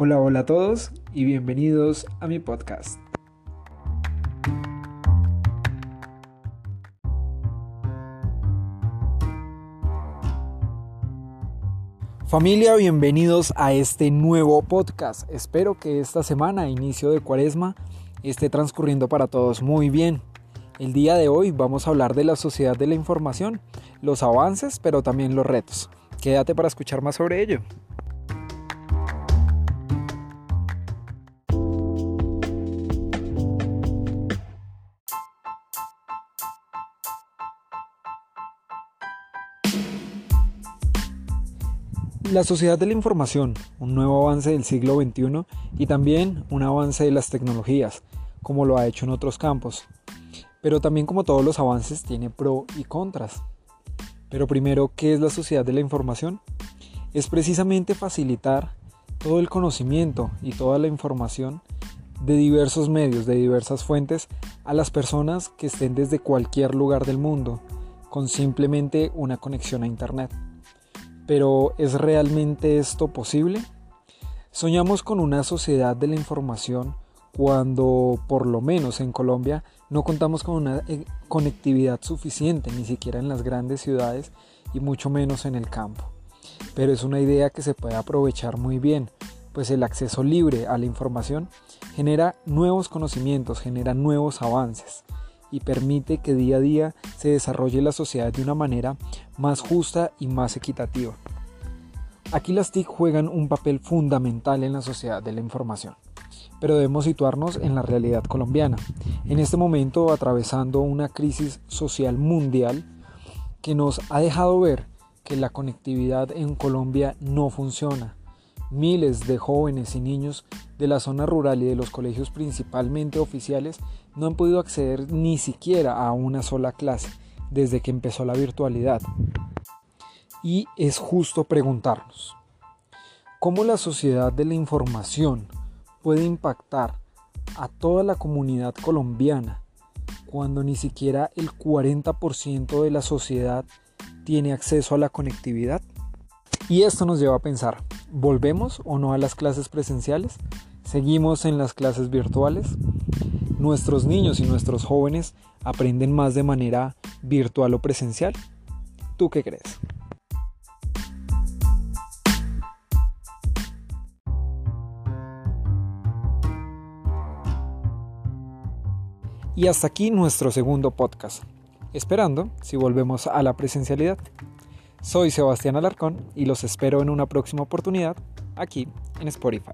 Hola, hola a todos y bienvenidos a mi podcast. Familia, bienvenidos a este nuevo podcast. Espero que esta semana, inicio de cuaresma, esté transcurriendo para todos muy bien. El día de hoy vamos a hablar de la sociedad de la información, los avances, pero también los retos. Quédate para escuchar más sobre ello. La sociedad de la información, un nuevo avance del siglo XXI y también un avance de las tecnologías, como lo ha hecho en otros campos. Pero también como todos los avances tiene pro y contras. Pero primero, ¿qué es la sociedad de la información? Es precisamente facilitar todo el conocimiento y toda la información de diversos medios, de diversas fuentes, a las personas que estén desde cualquier lugar del mundo, con simplemente una conexión a Internet. Pero ¿es realmente esto posible? Soñamos con una sociedad de la información cuando, por lo menos en Colombia, no contamos con una eh, conectividad suficiente, ni siquiera en las grandes ciudades y mucho menos en el campo. Pero es una idea que se puede aprovechar muy bien, pues el acceso libre a la información genera nuevos conocimientos, genera nuevos avances y permite que día a día se desarrolle la sociedad de una manera más justa y más equitativa. Aquí las TIC juegan un papel fundamental en la sociedad de la información, pero debemos situarnos en la realidad colombiana, en este momento atravesando una crisis social mundial que nos ha dejado ver que la conectividad en Colombia no funciona. Miles de jóvenes y niños de la zona rural y de los colegios principalmente oficiales no han podido acceder ni siquiera a una sola clase desde que empezó la virtualidad. Y es justo preguntarnos, ¿cómo la sociedad de la información puede impactar a toda la comunidad colombiana cuando ni siquiera el 40% de la sociedad tiene acceso a la conectividad? Y esto nos lleva a pensar, ¿volvemos o no a las clases presenciales? Seguimos en las clases virtuales. Nuestros niños y nuestros jóvenes aprenden más de manera virtual o presencial. ¿Tú qué crees? Y hasta aquí nuestro segundo podcast, esperando si volvemos a la presencialidad. Soy Sebastián Alarcón y los espero en una próxima oportunidad aquí en Spotify.